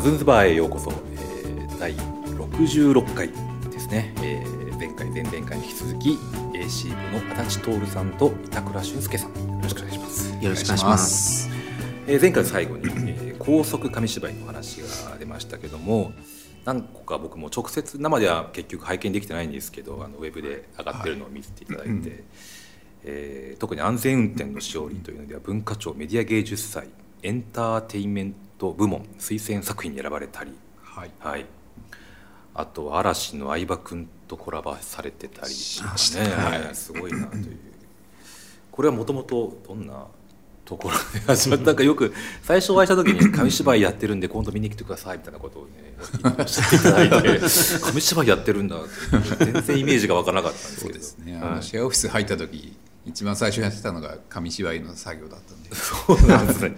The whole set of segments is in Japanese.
カズンズバーへようこそ、えー、第66回ですね、えー、前回前々回に引き続き AC 部の足立徹さんと板倉俊介さん。よろしくお願いします。よろしくお願いします。えー、前回最後に、えー、高速紙芝居の話が出ましたけども何個か僕も直接生では結局拝見できてないんですけどあのウェブで上がってるのを見せていただいて、はい、えー、特に安全運転の勝利というのでは文化庁メディア芸術祭エンターテインメント部門推薦作品に選ばれたり、はい、はい、あとは嵐の相葉君とコラボされてたりしましたね、はい、すごいなという。これはもともとどんなところで始まった？かよく最初お会いした時に紙芝居やってるんで今度見に来てくださいみたいなことをねおっしゃっていただいて 紙芝居やってるんだって全然イメージが分からなかったんですけど。そうですね、はい、シェアオフィス入った時一番最初やってたのが紙芝居の作業だったんで。そうなんですね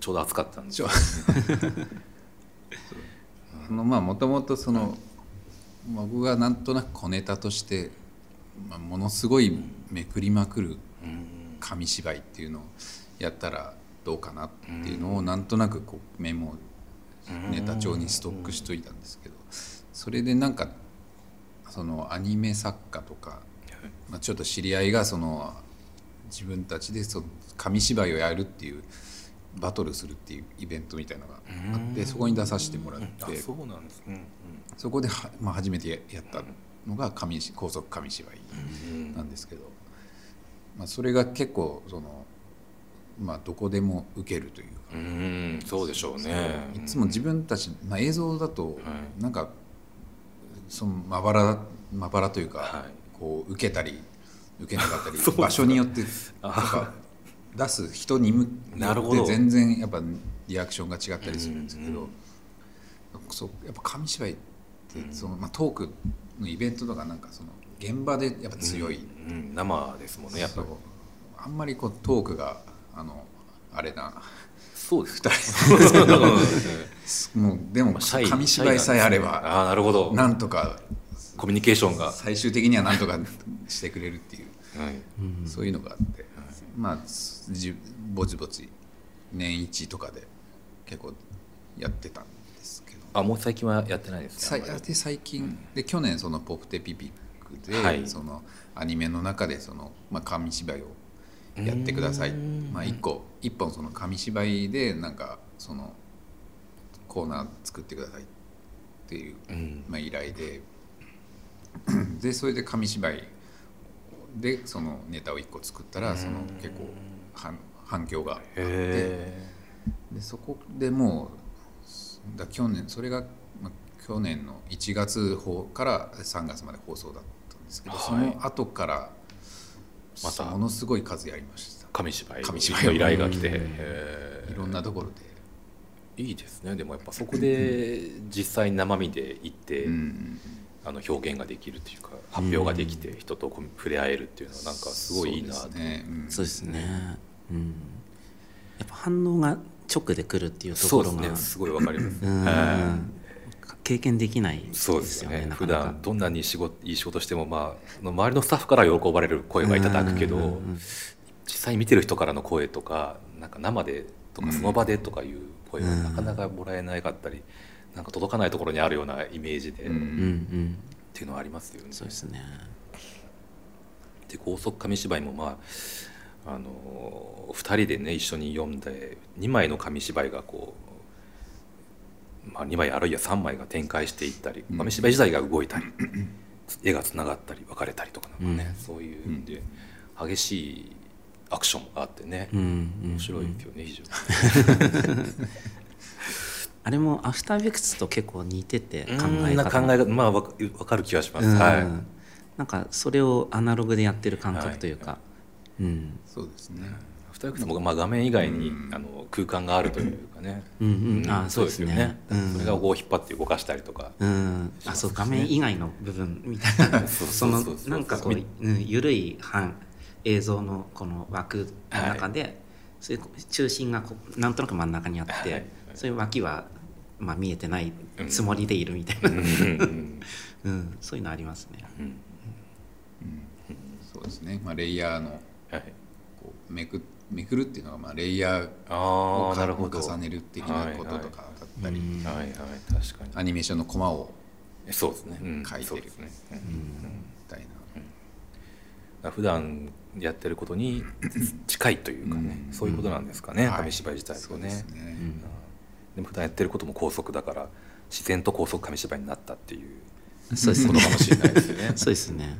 ちょうど暑かったんですよ。あの まあもともとその、僕がなんとなく小ネタとして、まあ、ものすごいめくりまくる紙芝居っていうのをやったらどうかなっていうのをなんとなくこうメモネタ帳にストックしといたんですけどそれでなんかそのアニメ作家とか、まあ、ちょっと知り合いがその自分たちでその紙芝居をやるっていうバトルするっていうイベントみたいなのがあってそこに出させてもらって。そうなんです。ね、そこでは、まあ、初めてやったのが紙高速紙芝居なんですけど、まあ、それが結構その、まあ、どこでも受けるというか。うんそうでしょうね。いつも自分たち、まあ、映像だとなんか、そのまばらまばらというか、はい、こう受けたり受けなかったり 場所によってとか出す人によって全然やっぱリアクションが違ったりするんですけど、うんうん、そうやっぱ紙芝居ってその、まあ、トークのイベントとかなんかその現場でやっぱ強い、うんうん、生ですもんねやっぱあんまりこうトークがあのあれなそうです2人。もうでも紙芝居さえあればあなるほど。なんとかコミュニケーションが。最終的にはなんとかしてくれるっていう、はい、そういうのがあって、はい、まあぼちぼち年一とかで結構やってたんですけど。あもう最近はやってないですかで最近、うん、で去年その「ポプテピピックで」はい、そのアニメの中でその、まあ、紙芝居をやってください、まあ、一個一本その紙芝居でなんかそのコーナー作ってくださいっていう、まあ、依頼で。でそれで紙芝居でそのネタを一個作ったらその結構反反響があって。でそこでもうだ去年それが、まあ、去年の1月から3月まで放送だったんですけど、はい、その後からまたものすごい数やりました。紙芝居紙芝居の。依頼が来ていろんなところで。いいですね。でもやっぱそこで実際生身で行って、うん、あの表現ができるというか発表ができて人と触れ合えるっていうのはなんかすごいいいなと、そうですね、うん、やっぱ反応が直でくるっていうところが、ね、すごいわかります、経験できないそうですよね。普段どんなに仕事いい仕事しても、まあ、周りのスタッフから喜ばれる声はいただくけど、実際見てる人からの声とかなんか生でとかその場でとかいう声はなかなかもらえなかったり、なんか届かないところにあるようなイメージで、っていうのはありますよね。そうですね。で高速紙芝居もまああの2人でね一緒に読んで2枚の紙芝居がこうまあ、2枚あるいは3枚が展開していったり豆芝居自体が動いたり絵がつながったり分かれたりとかなんかね、そういうんで激しいアクションがあってね、面白いですよね非常に。あれもアフターベクツと結構似てて考え方。考え方まあ分かる気がします、はい、なんかそれをアナログでやってる感覚というか、はい、うん、そうですね。フタークもまあ画面以外に、あの空間があるというかね、うんうん、あそうですよね、それがこう引っ張って動かしたりとか、うん、あそう画面以外の部分みたいな。そのなんかこう、うん、緩い半映像のこの枠の中で、はい、そういう中心がこうなんとなく真ん中にあって、はい、そういう脇はまあ見えてないつもりでいるみたいな、うん、そういうのありますね。うん。そうですね、まあ、レイヤーの、はい、こうめくめくるっていうのがまあレイヤーを重ねる的なこととかだったり、はいはい、確かに。アニメーションのコマをそうですね、書いてるみたいな、普段やってることに 近いというかね、そういうことなんですかね、紙芝居自体はね,、でも普段やってることも高速だから自然と高速紙芝居になったっていうことかもしれないですよね。そうですね。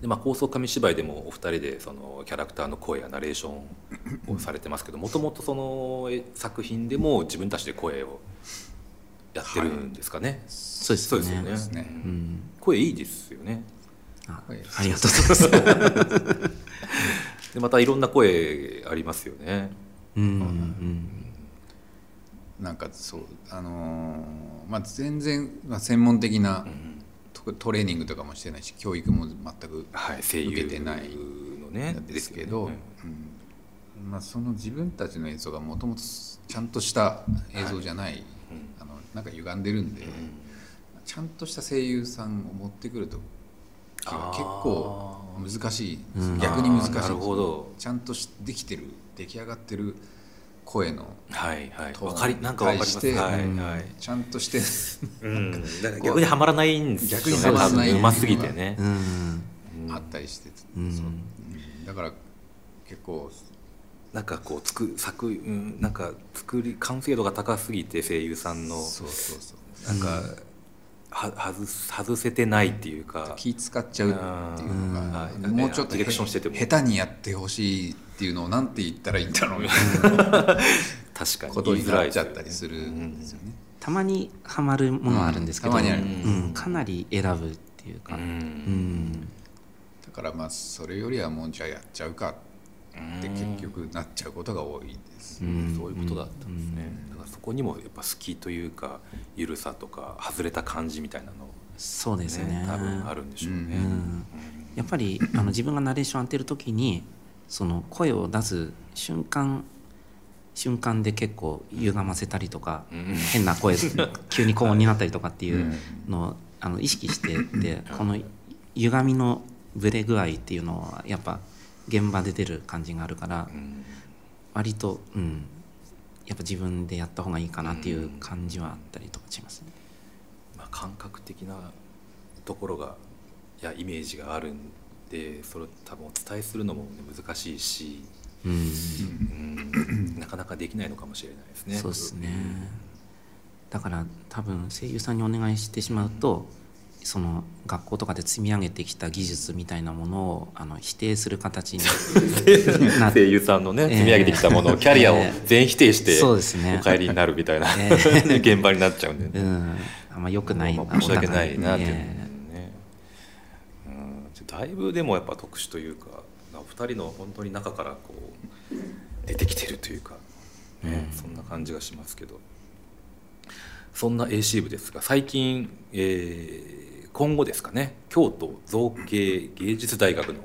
でまあ、高速紙芝居でもお二人でそのキャラクターの声やナレーションをされてますけどもともとその作品でも自分たちで声をやってるんですかね、はい、そうですよねですね、うん、声いいですよね。あありがとうございます。でまたいろんな声ありますよね。うん、うんなんかそうあのー、まあ全然、まあ、専門的な、うんトレーニングとかもしてないし教育も全く受けてないのねですけど、うん。まあ、その自分たちの映像がもともとちゃんとした映像じゃない、はい、あのなんか歪んでるんで、うん、ちゃんとした声優さんを持ってくると結構難しい、逆に難しいちゃんとできてる出来上がってる声のはいはい。わかりなんかわかります、はいはい、ちゃんとして、逆にはまらないんですよね。逆にはまらない。うますぎてね、うん、あったりして、うん、だから結構なんかこうつく作、うん、なんか作り完成度が高すぎて声優さんの。そうそうそう。なんか、は外外せてないっていうか。気使っちゃうっていうのが、うん、もうちょっとディレクションしてても。下手にやってほしいっていうのをなんて言ったらいいんだろうみたいな。確かに。ことになっちゃったりするんですよね。たまにはまるものはあるんですけど、うん、かなり選ぶっていうか、だからまあそれよりはもうじゃあやっちゃうかって結局なっちゃうことが多いです、そういうことだったんですね、だからそこにもやっぱ好きというか緩さとか外れた感じみたいなのそうですね。多分あるんでしょうね、やっぱりあの自分がナレーション当てる時にその声を出す瞬間瞬間で結構歪ませたりとか、うん、変な声 急に高音になったりとかっていうのをあの意識してでこの歪みのブレ具合っていうのはやっぱ現場で出る感じがあるから割と、うん、やっぱ自分でやった方がいいかなっていう感じはあったりとかしますね。まあ、感覚的なところがやイメージがあるんでそれを多分お伝えするのも、ね、難しいし、うん、うん、なかなかできないのかもしれないですね。そうですね。だから多分声優さんにお願いしてしまうと、その学校とかで積み上げてきた技術みたいなものをあの否定する形に 声優さんのね、積み上げてきたものをキャリアを全否定して、そうですね、お帰りになるみたいな、えー、現場になっちゃうんで、ね、うん、あんまよくないな、まあ、申し訳ないなっていう、ね、だいぶでもやっぱ特殊というか2人の本当に中からこう出てきてるというか、ね、うん、そんな感じがしますけど。そんな AC 部ですが最近、えー、今後ですかね京都造形芸術大学の、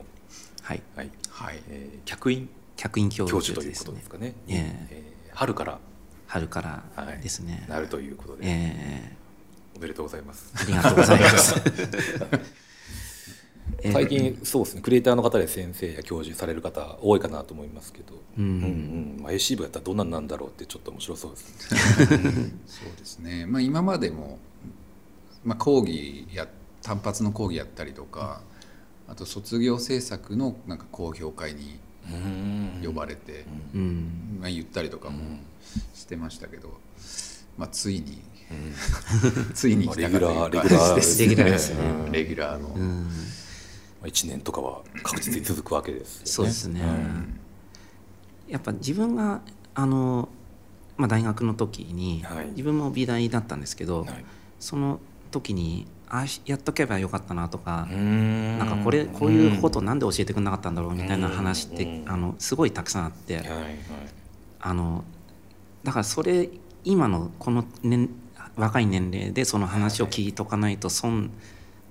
はい。はい。はい。えー、客員客員教授ということですかね、えー、えー、春から。春からですね、はい、なるということで、えー、おめでとうございます。ありがとうございます 最近そうですねクリエイターの方で先生や教授される方多いかなと思いますけど、うん。うんうん。まあ、AC 部やったらどんなんなんだろうってちょっと面白そうですね。そうですね、まあ、今までも、まあ、講義や単発の講義やったりとか、あと卒業制作のなんか公表会に呼ばれて、うん、まあ、言ったりとかもしてましたけど、まあ、ついに、うん、ついに来たかというか。レギュラーレギュラーですね。レギュラーの。うん1年とかは確実に続くわけです、ね、そうですね、うん、やっぱ自分があの、まあ、大学の時に、はい、自分も美大だったんですけど、はい、その時にあやっとけばよかったなとかん。なんかこれこういうことなんで教えてくれなかったんだろうみたいな話ってあのすごいたくさんあって、はいはい、あのだからそれ今のこの年若い年齢でその話を聞いとかないと損、はい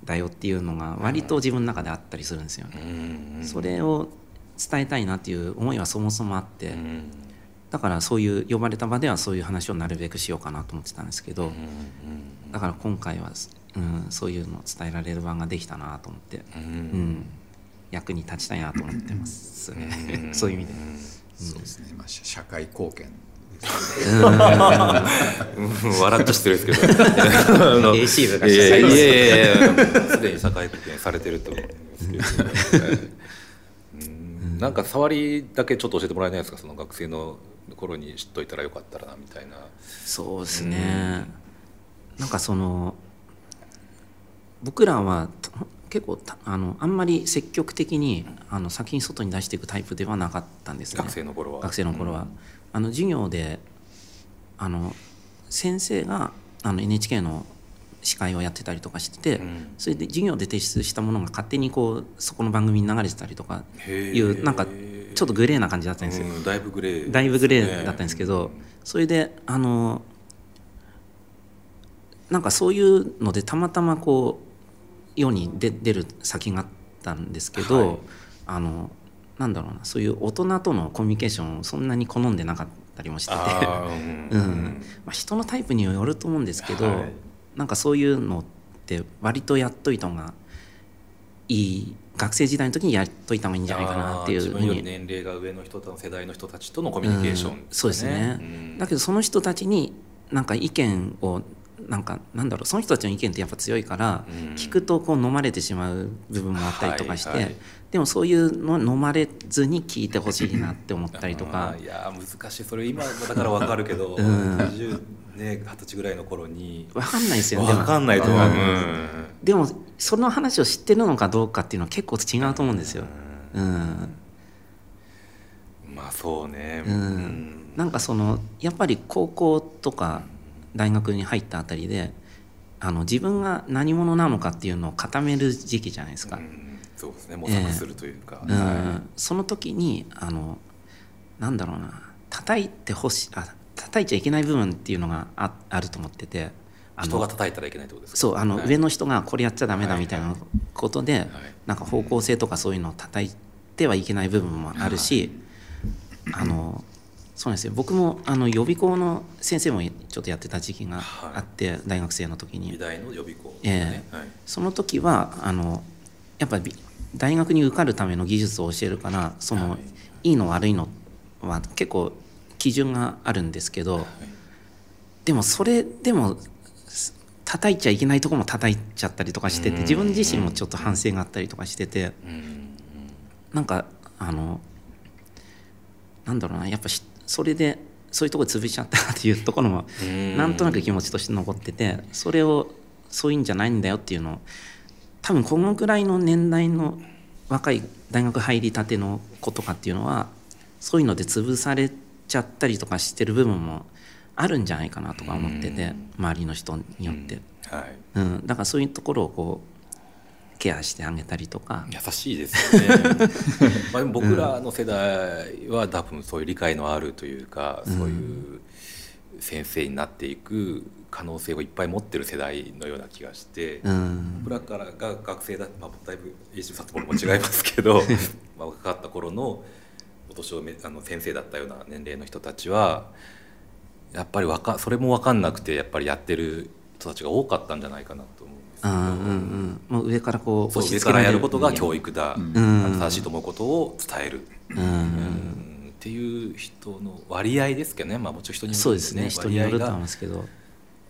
だよっていうのが割と自分の中であったりするんですよ、ね、それを伝えたいなっていう思いはそもそもあって、だからそういう呼ばれた場ではそういう話をなるべくしようかなと思ってたんですけど、だから今回は、うん、そういうのを伝えられる場ができたなと思って、うん。役に立ちたいなと思ってます。ね そういう意味で、そうですね、まあ、社会貢献笑っとしてるんですけど。AC 部がいやいやいやすでに社会貢献されてると思うんですけど、なんか触りだけちょっと教えてもらえないですか？その学生の頃に知っといたらよかったらなみたいな。そうですね、うん、なんかその僕らは結構あのあんまり積極的にあの先に外に出していくタイプではなかったんですね。学生の頃は。学生の頃は、うん、あの授業であの先生があの NHK の司会をやってたりとかしてて、うん、それで授業で提出したものが勝手にこうそこの番組に流れてたりとかいうなんかちょっとグレーな感じだったんですよ、うん、だいぶグレー、ね、だいぶグレーだったんですけど、それであのなんかそういうのでたまたまこう世に出出る先があったんですけど、はい、あのなんだろうなそういう大人とのコミュニケーションをそんなに好んでなかったりもしてて、うん、まあ、人のタイプによると思うんですけど、はい、なんかそういうのって割とやっといた方がいい学生時代の時にやっといた方がいいんじゃないかなっていう自分より年齢が上の人と世代の人たちとのコミュニケーション、ね。うん、そうですね、うん、だけどその人たちになんか意見をなんかなんだろうその人たちの意見ってやっぱ強いから、聞くとこう飲まれてしまう部分もあったりとかして、はいはい、でもそういうの飲まれずに聞いてほしいなって思ったりとか。いや難しい。それ今だから分かるけど、うん、20ね二十歳ぐらいの頃に。分かんないですよね。分かんないと思う、うん、でもその話を知ってるのかどうかっていうのは結構違うと思うんですよ、うん、まあそうね、うん、なんかそのやっぱり高校とか大学に入ったあたりであの自分が何者なのかっていうのを固める時期じゃないですか、うん、そうですね。模索するというか、えー、うん、その時にあのなんだろうな。叩いてほしいあ叩いちゃいけない部分っていうのがああると思ってて人が叩いたらいけないってことですか？そうあの、はい、上の人がこれやっちゃダメだみたいなことで、はい。はい、なんか方向性とかそういうのを叩いてはいけない部分もあるし、あのそうですよ。僕もあの予備校の先生もちょっとやってた時期があって、大学生の時に。美大の予備校、ね、え。ー、その時はあのやっぱり大学に受かるための技術を教えるからその、い。いの悪いのは結構基準があるんですけど、はい、でもそれでも叩いちゃいけないとこも叩いちゃったりとかしてて自分自身もちょっと反省があったりとかしててなんかあのなんだろうなやっぱそれでそういうとこ潰しちゃったっていうところもなんとなく気持ちとして残っててそれをそういうんじゃないんだよっていうのを多分このぐらいの年代の若い大学入りたての子とかっていうのはそういうので潰されちゃったりとかしてる部分もあるんじゃないかなとか思ってて周りの人によって、はい。うん、だからそういうところをこうケアしてあげたりとか。優しいですよね。まあでも僕らの世代は多分そういう理解のあるというか、うん、そういう先生になっていく可能性をいっぱい持ってる世代のような気がして、うん、僕らからが学生だ、まあ、だいぶ石里も違いますけど まあ若かった頃のお年をめあの先生だったような年齢の人たちはやっぱりわかそれも分かんなくてやっぱりやってる人たちが多かったんじゃないかなと思うんうんうん。もう上からこう上からやることが教育だ、うん、正しいと思うことを伝える、うん、っていう人の割合ですけどね、まあ、もちろん人による、ね、そうですね。人によると思いますけど。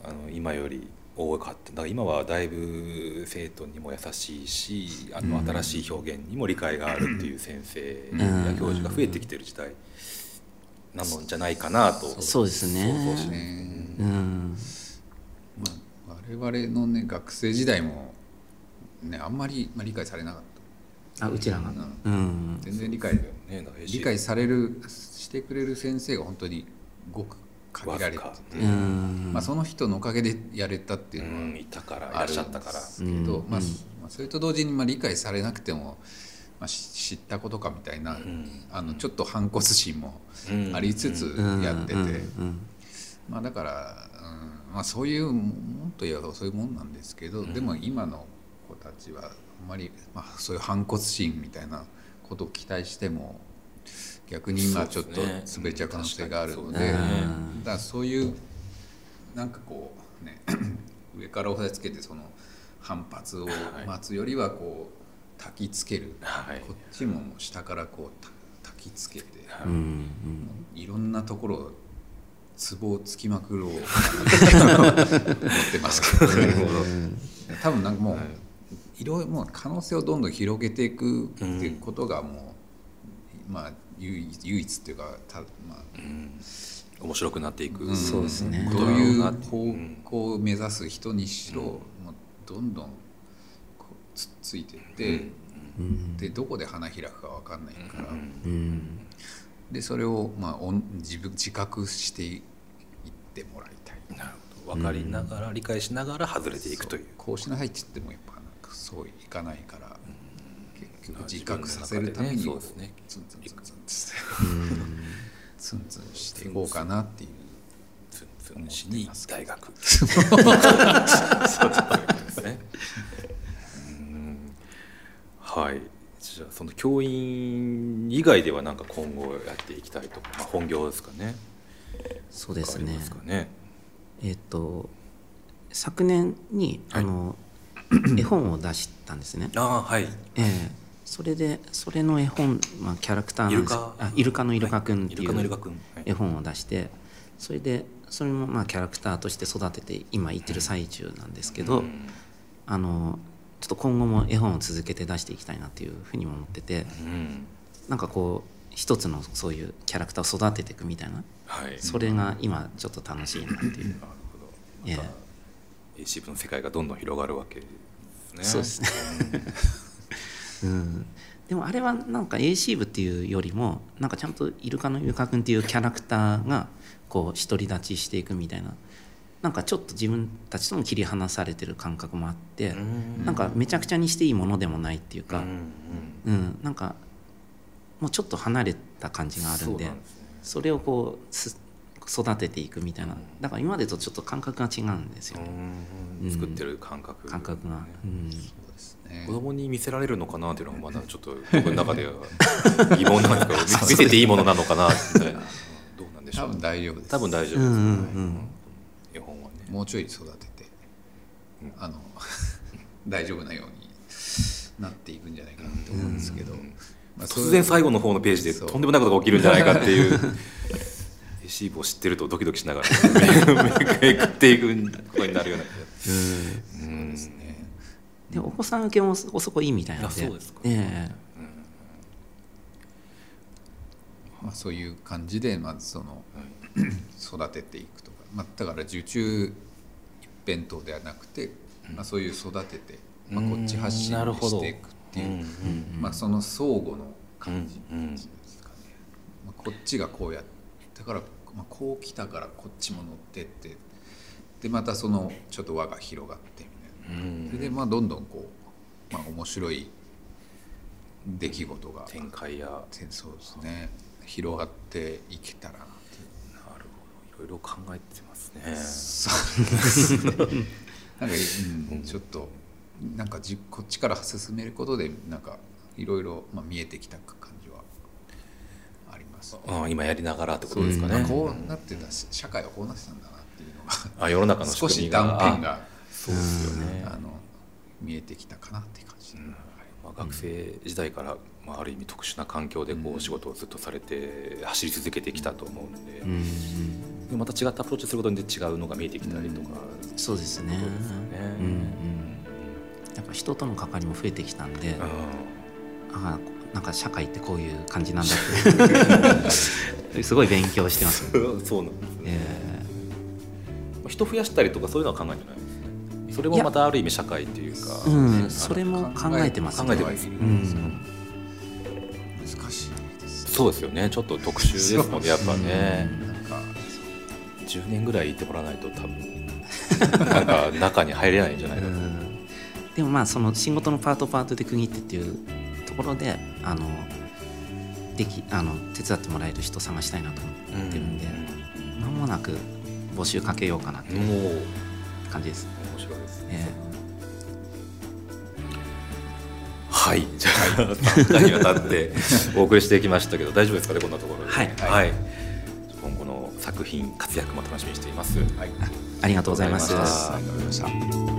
あの今より多かった。だから今はだいぶ生徒にも優しいしあの新しい表現にも理解があるっていう先生や教授が増えてきてる時代。なのじゃないかなとそうですね。うん、まあ、我々のね学生時代もねあんまり、まあ、理解されなかった。あうちらが、うん、全然理解、ね、理解されるしてくれる先生が本当にごく限られてて、まあ、その人のおかげでやれたっていうのは、いたからいらっしゃったから。けど、まあ、それと同時にまあ理解されなくてもまあ、知ったことかみたいな、うん、あのちょっと反骨心もありつつやってて、まあ、だから、うんまあ、そういうもんといえばそういうもんなんですけど、でも今の子たちはあんまり、まあ、そういう反骨心みたいなことを期待しても逆に今ちょっと滑っちゃう可能性があるので、ね、だからそういうなんかこうね 上から押さえつけてその反発を待つよりはこう焚きつける、はい、こっちも下からこう焚きつけて、うん。うん、いろんなところツボをつきまくろう。思ってますけど、多分なんかもう、はい、いろいろもう可能性をどんどん広げていくっていうことがもう、うん、まあ唯一っていうかたまあ、うん。面白くなっていく、うん、そうですね。どういう方向を目指す人にしろ、うん、もうどんどんつっついていって、うん、でどこで花開くか分かんないから、でそれを、まあ、自分自覚していってもらいたい。なるほど。分かりながら、理解しながら外れていくという。こうしなさいって言ってもやっぱなんかそういかないから、結局自覚させるために、ね、そうですね。ツンツンツンツンツンツンしていこうかなっていうツンツンしに大学。そうですね。はいその教員以外ではなんか今後やっていきたいとか、まあ、本業ですかね。そうですね。すね。えっ、と昨年に、はい、あの 絵本を出したんですね。あはい。ええ。ーそれでそれの絵本、まあ、キャラクターなんです。あイルカのイルカくんっていう絵本を出して、それでそれもまあキャラクターとして育てて今言ってる最中なんですけど、あのちょっと今後も絵本を続けて出していきたいなっていうふうにも思ってて、うん、なんかこう一つのそういうキャラクターを育てていくみたいな、はい、それが今ちょっと楽しいなっていう。なるほど。ま、シープの世界がどんどん広がるわけですね。そうですね。うん、でもあれはなんか AC 部っていうよりもなんかちゃんとイルカのイルカ君っていうキャラクターがこう独り立ちしていくみたいななんかちょっと自分たちとも切り離されてる感覚もあってなんかめちゃくちゃにしていいものでもないっていうかうんなんかもうちょっと離れた感じがあるんでそれをこう育てていくみたいな。だから今までとちょっと感覚が違うんですよ、作ってる感覚。感覚が、うん。子供に見せられるのかなっていうのがまだちょっと僕の中では疑問なんですけど見せていいものなのかなみたいなどうなんでしょう。多分大丈夫です多分大丈夫です、うんうん、絵本はねもうちょい育てて、あの 大丈夫なようになっていくんじゃないかなと思うんですけど、まあ、突然最後の方のページでとんでもないことが起きるんじゃないかっていう。レシーブを知ってるとドキドキしながらめくっていくことになるような。ですね。でお子さん受けもそこいいみたいなそうですか、えまあ、そういう感じでまずその、育てていくと。か、まあ、だから受注一辺倒ではなくて、まあ、そういう育てて、まあ、こっち発信していくっていう、まあ、その相互の感じですかね、まあ、こっちがこうやったから、まあ、こう来たからこっちも乗ってってでまたそのちょっと輪が広がってそれでまあどんどんこう、まあ、面白い出来事が展開や。そうですね。広がっていけたらなっていうなるほどいろいろ考えてますね。そうですね。なんか、うん、ちょっとなんかじこっちから進めることでなんかいろいろ、まあ、見えてきた感じはあります、ね、あ今やりながらってことですかね、こうなってた社会はこうなってたんだなっていうのがあ世の中の少し断片がそうですよね。あの見えてきたかなっていう感じ、うんまあ、学生時代から、まあ、ある意味特殊な環境でこう仕事をずっとされて走り続けてきたと思うので、うん、また違ったアプローチすることで違うのが見えてきたりとか、うん、そうですね、ね、うんうん、やっぱ人との関わりも増えてきたんで、うん、あなんか社会ってこういう感じなんだって すごい勉強してます、ね、そうなんですね、えー人増やしたりとかそういうのは考えてないそれもまたある意味社会っていうか、うん、それも考えてます、ね、考えてます、うん、難しいそうですよね。ちょっと特殊ですのでやっぱね、10年ぐらいいてもらわないと多分なんか中に入れないんじゃないかと、うん、でもまあその仕事のパートパートで区切ってっていうところであのできあの手伝ってもらえる人探したいなと思ってるんで、間もなく募集かけようかなっていう感じです。面白いですね。はい、じゃあ3回にわたってお送りしてきましたけど大丈夫ですかねこんなところで。はい。はい。作品活躍も楽しみにしています。はい。ありがとうございます。ありがとうございました。